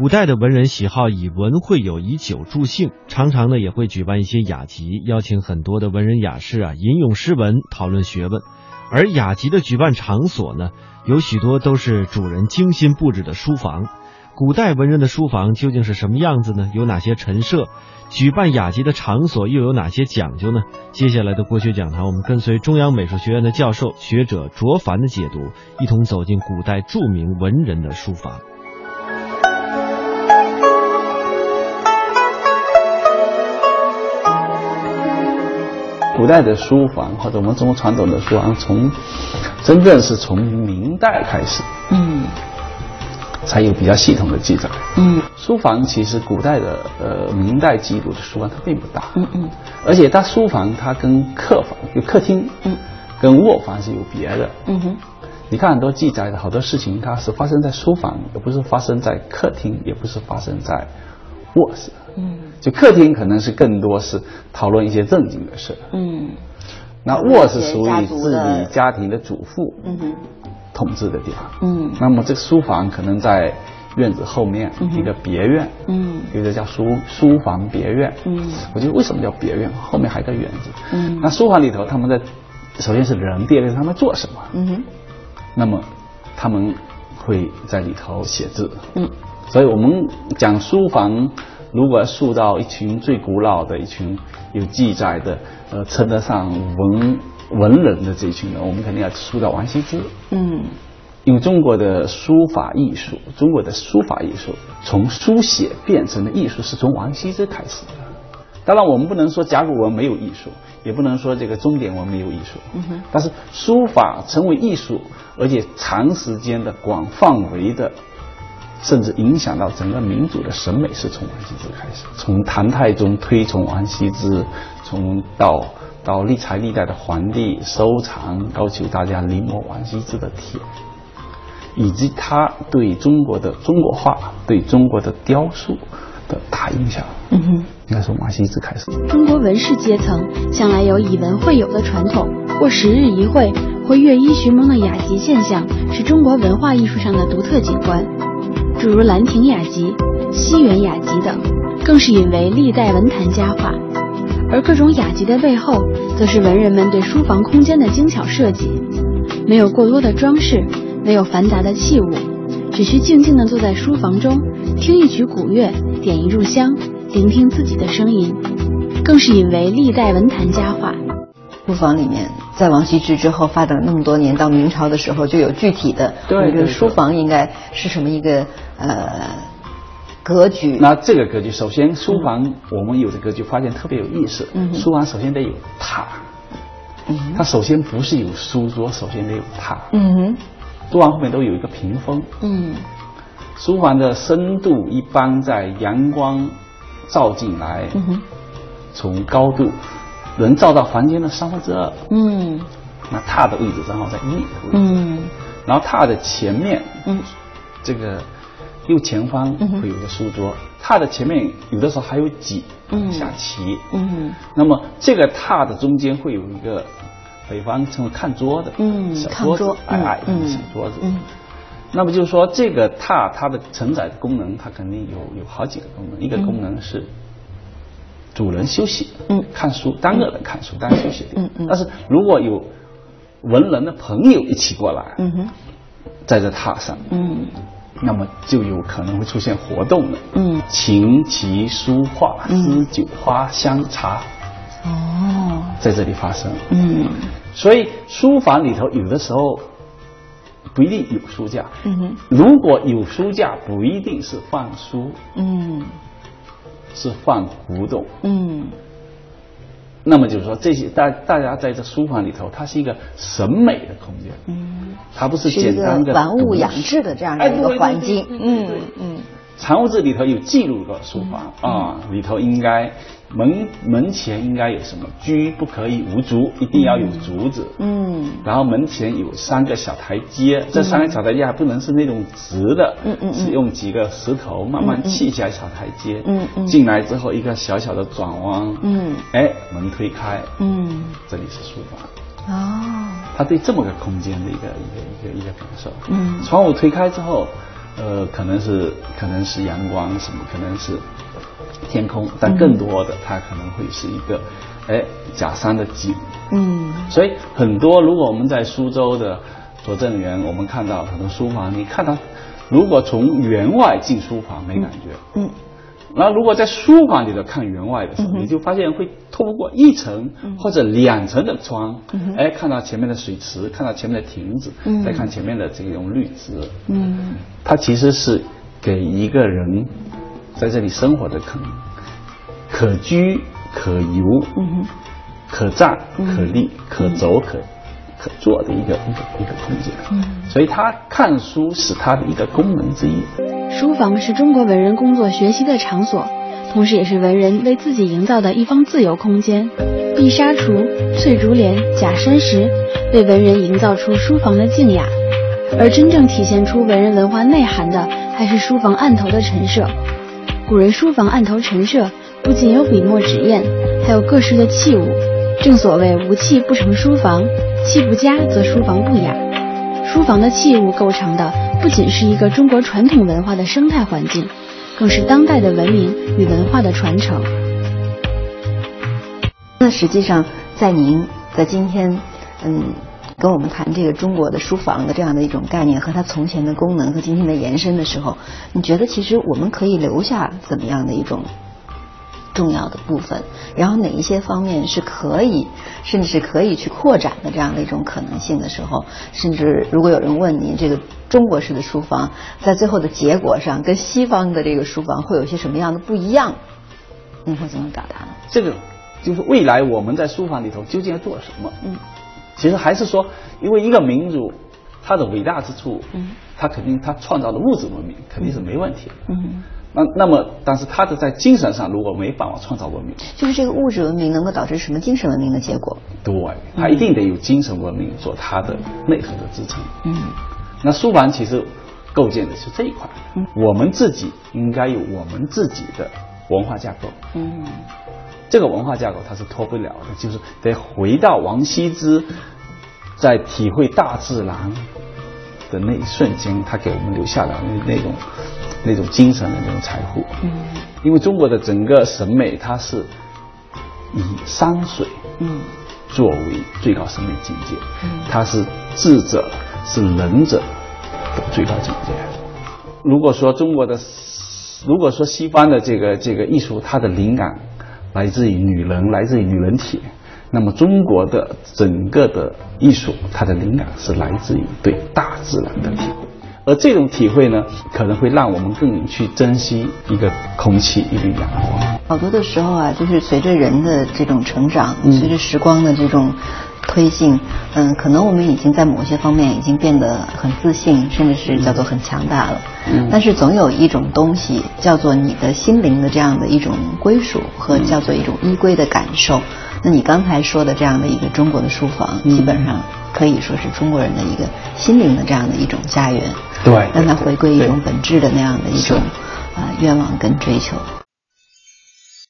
古代的文人喜好以文会友、以酒助兴，常常呢也会举办一些雅集，邀请很多的文人雅士啊吟咏诗文、讨论学问。而雅集的举办场所呢，有许多都是主人精心布置的书房。古代文人的书房究竟是什么样子呢？有哪些陈设？举办雅集的场所又有哪些讲究呢？接下来的国学讲堂，我们跟随中央美术学院的教授学者卓凡的解读，一同走进古代著名文人的书房。古代的书房或者我们中国传统的书房，从真正是从明代开始，嗯，才有比较系统的记载。嗯，书房其实古代的呃明代记录的书房它并不大，嗯嗯，而且它书房它跟客房就客厅，嗯，跟卧房是有别的。嗯哼，你看很多记载的好多事情，它是发生在书房，也不是发生在客厅，也不是发生在卧室。嗯，就客厅可能是更多是讨论一些正经的事。嗯，那卧室属于自己家庭的主妇，嗯哼，统治的地方。嗯，那么这个书房可能在院子后面一个别院。嗯，有的叫书书房别院。嗯，我觉得为什么叫别院？后面还有个院子。嗯，那书房里头他们在，首先是人，第二个是他们做什么？嗯哼，那么他们会在里头写字。嗯，所以我们讲书房。如果要塑造一群最古老的一群有记载的，呃，称得上文文人的这一群人，我们肯定要塑造王羲之。嗯，因为中国的书法艺术，中国的书法艺术从书写变成的艺术是从王羲之开始的。当然，我们不能说甲骨文没有艺术，也不能说这个钟点文没有艺术。嗯。哼。但是书法成为艺术，而且长时间的、广范围的。甚至影响到整个民族的审美，是从王羲之开始。从唐太宗推崇王羲之，从到到历朝历代的皇帝收藏，要求大家临摹王羲之的帖，以及他对中国的中国画、对中国的雕塑的大影响，嗯哼，应该从王羲之开始。中国文士阶层向来有以文会友的传统，或十日一会，或乐衣寻梦的雅集现象，是中国文化艺术上的独特景观。诸如《兰亭雅集》《西园雅集》等，更是引为历代文坛佳话。而各种雅集的背后，则是文人们对书房空间的精巧设计。没有过多的装饰，没有繁杂的器物，只需静静地坐在书房中，听一曲古乐，点一炷香，聆听自己的声音，更是引为历代文坛佳话。书房里面，在王羲之之后发展了那么多年，到明朝的时候就有具体的对这个书房应该是什么一个呃格局。那这个格局，首先书房我们有的格局发现特别有意思。嗯。书房首先得有榻。嗯。它首先不是有书桌，首先得有榻。嗯哼。书房后面都有一个屏风。嗯。书房的深度一般在阳光照进来，从高度。能照到房间的三分之二。嗯，那榻的位置正好在一米的位置。嗯，然后榻的前面，嗯，这个右前方会有一个书桌，榻的前面有的时候还有几嗯下棋。嗯，那么这个榻的中间会有一个北方称为看桌的，嗯，小桌子，矮矮的小桌子。嗯，那么就是说这个榻它的承载的功能，它肯定有有好几个功能，一个功能是。主人休息，嗯，看书，单个人看书，单休息，嗯嗯。但是如果有文人的朋友一起过来，嗯哼，在这榻上，嗯，那么就有可能会出现活动了，嗯，琴棋书画诗酒花香茶，哦，在这里发生，嗯，所以书房里头有的时候不一定有书架，嗯哼，如果有书架，不一定是放书，嗯。是放古董，嗯，那么就是说这些大大家在这书房里头，它是一个审美的空间，嗯，它不是简单的玩物养志的这样的一个环境，嗯嗯。藏物志里头有记录过书房啊，里头应该门门前应该有什么？居不可以无竹，一定要有竹子。嗯。然后门前有三个小台阶，这三个小台阶还不能是那种直的，嗯嗯，是用几个石头慢慢砌起来小台阶。嗯嗯。进来之后一个小小的转弯。嗯。哎，门推开。嗯。这里是书房。哦。他对这么个空间的一个一个一个一个感受。嗯。窗户推开之后。呃，可能是可能是阳光什么，可能是天空，但更多的它可能会是一个，哎，假山的景。嗯。所以很多，如果我们在苏州的拙政园，我们看到很多书房，你看到，如果从园外进书房没感觉。嗯。那如果在书房里头看园外的时候，你就发现会透过一层或者两层的窗，哎，看到前面的水池，看到前面的亭子，再看前面的这种绿植。嗯，它其实是给一个人在这里生活的可能可居可游，嗯可站可立可走可。可做的一个一个一个空间，嗯，所以他看书是他的一个功能之一。书房是中国文人工作学习的场所，同时也是文人为自己营造的一方自由空间。碧纱橱、翠竹帘、假山石，为文人营造出书房的静雅。而真正体现出文人文化内涵的，还是书房案头的陈设。古人书房案头陈设，不仅有笔墨纸砚，还有各式的器物。正所谓无器不成书房。器不佳则书房不雅。书房的器物构成的不仅是一个中国传统文化的生态环境，更是当代的文明与文化的传承。那实际上，在您在今天，嗯，跟我们谈这个中国的书房的这样的一种概念和它从前的功能和今天的延伸的时候，你觉得其实我们可以留下怎么样的一种？重要的部分，然后哪一些方面是可以，甚至是可以去扩展的这样的一种可能性的时候，甚至如果有人问您这个中国式的书房在最后的结果上跟西方的这个书房会有些什么样的不一样，你会怎么表达呢？这个就是未来我们在书房里头究竟要做什么？嗯，其实还是说，因为一个民族它的伟大之处，嗯，它肯定它创造的物质文明肯定是没问题的，嗯。那那么，但是他的在精神上如果没办法创造文明，就是这个物质文明能够导致什么精神文明的结果？对，他一定得有精神文明做他的内核的支撑。嗯，那书房其实构建的是这一块。嗯，我们自己应该有我们自己的文化架构。嗯，这个文化架构它是脱不了的，就是得回到王羲之在体会大自然的那一瞬间，他给我们留下的那那种。那种精神的那种财富，嗯，因为中国的整个审美，它是以山水，嗯，作为最高审美境界，嗯，它是智者是仁者的最高境界。如果说中国的，如果说西方的这个这个艺术，它的灵感来自于女人，来自于女人体，那么中国的整个的艺术，它的灵感是来自于对大自然的体会。而这种体会呢，可能会让我们更去珍惜一个空气，一个阳光。好多的时候啊，就是随着人的这种成长，随着时光的这种推进，嗯，可能我们已经在某些方面已经变得很自信，甚至是叫做很强大了。嗯。但是总有一种东西叫做你的心灵的这样的一种归属和叫做一种依归的感受。那你刚才说的这样的一个中国的书房，基本上可以说是中国人的一个心灵的这样的一种家园。对，让它回归一种本质的那样的一种啊愿望跟追求。